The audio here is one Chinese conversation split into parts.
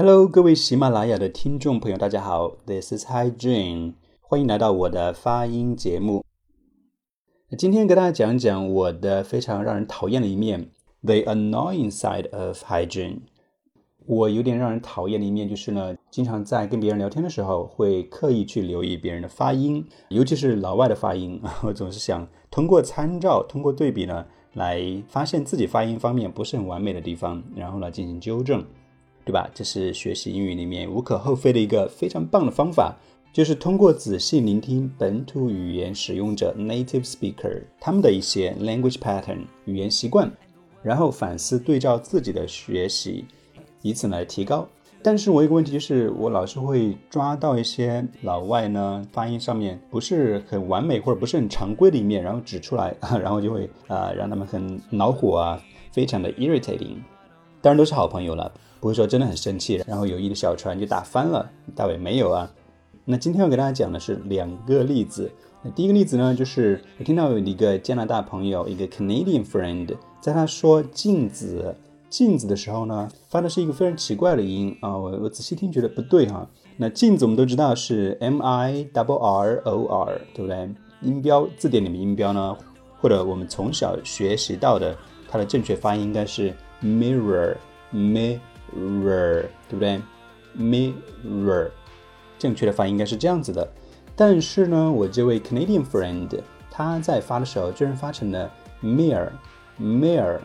Hello，各位喜马拉雅的听众朋友，大家好，This is Hi Jun，欢迎来到我的发音节目。今天给大家讲讲我的非常让人讨厌的一面，the annoying side of Hi Jun。我有点让人讨厌的一面就是呢，经常在跟别人聊天的时候，会刻意去留意别人的发音，尤其是老外的发音。我总是想通过参照、通过对比呢，来发现自己发音方面不是很完美的地方，然后呢进行纠正。对吧？这是学习英语里面无可厚非的一个非常棒的方法，就是通过仔细聆听本土语言使用者 （native speaker） 他们的一些 language pattern 语言习惯，然后反思对照自己的学习，以此来提高。但是我有个问题就是，我老是会抓到一些老外呢发音上面不是很完美或者不是很常规的一面，然后指出来，然后就会啊让他们很恼火啊，非常的 irritating。当然都是好朋友了。不会说真的很生气，然后友谊的小船就打翻了。大伟没有啊。那今天要给大家讲的是两个例子。那第一个例子呢，就是我听到有一个加拿大朋友，一个 Canadian friend，在他说镜子镜子的时候呢，发的是一个非常奇怪的音啊。我我仔细听觉得不对哈。那镜子我们都知道是 M I double R O R，对不对？音标字典里面音标呢，或者我们从小学习到的，它的正确发音应该是 Mirror, mirror，对不对？mirror，正确的发音应该是这样子的。但是呢，我这位 Canadian friend 他在发的时候居然发成了 mirror，mirror，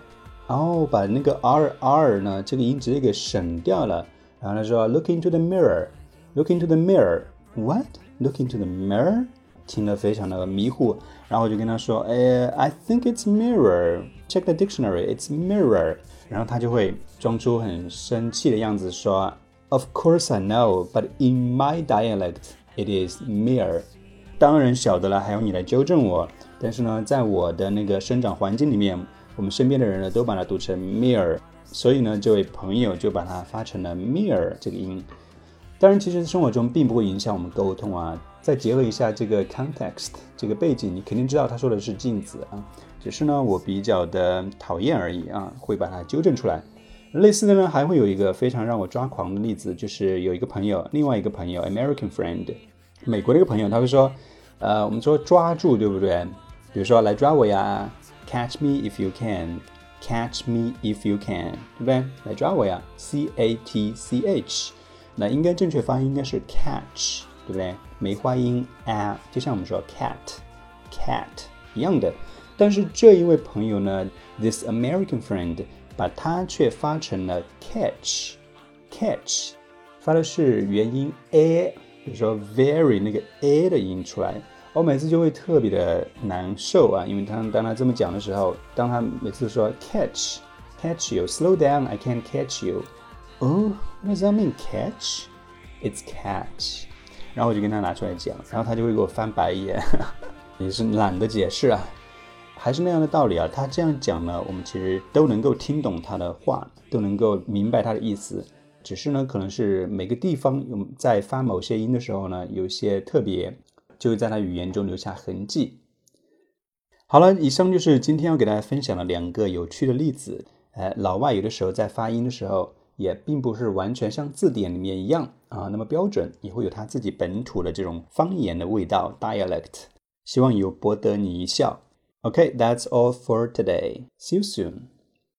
然后把那个 r r 呢这个音直接给省掉了。然后他说 Look into the mirror，look into the mirror，what？Look into the mirror？听得非常的迷糊。然后我就跟他说，哎，I think it's mirror Check the dictionary，it's mirror。然后他就会装出很生气的样子说：“Of course I know, but in my dialect it is mirror。”当然晓得了，还要你来纠正我。但是呢，在我的那个生长环境里面，我们身边的人呢都把它读成 mirror，所以呢，这位朋友就把它发成了 mirror 这个音。当然，其实生活中并不会影响我们沟通啊。再结合一下这个 context 这个背景，你肯定知道他说的是镜子啊。只是呢，我比较的讨厌而已啊，会把它纠正出来。类似的呢，还会有一个非常让我抓狂的例子，就是有一个朋友，另外一个朋友，American friend，美国的一个朋友，他会说，呃，我们说抓住，对不对？比如说来抓我呀，catch me if you can，catch me if you can，对不对？来抓我呀，c a t c h，那应该正确发音应该是 catch，对不对？梅花音 a，就像我们说 cat，cat 一样的。但是这一位朋友呢，this American friend，把它却发成了 catch，catch，发的是元音 a，比如说 very 那个 a 的音出来，我每次就会特别的难受啊，因为他当他这么讲的时候，当他每次说 catch，catch you，slow down，I can't catch you，oh，what does that mean？catch？It's catch，然后我就跟他拿出来讲，然后他就会给我翻白眼，也是懒得解释啊。还是那样的道理啊，他这样讲呢，我们其实都能够听懂他的话，都能够明白他的意思。只是呢，可能是每个地方有在发某些音的时候呢，有些特别，就会在他语言中留下痕迹。好了，以上就是今天要给大家分享的两个有趣的例子。呃，老外有的时候在发音的时候，也并不是完全像字典里面一样啊那么标准，也会有它自己本土的这种方言的味道 （dialect）。希望有博得你一笑。OK，that's all for today. See you soon.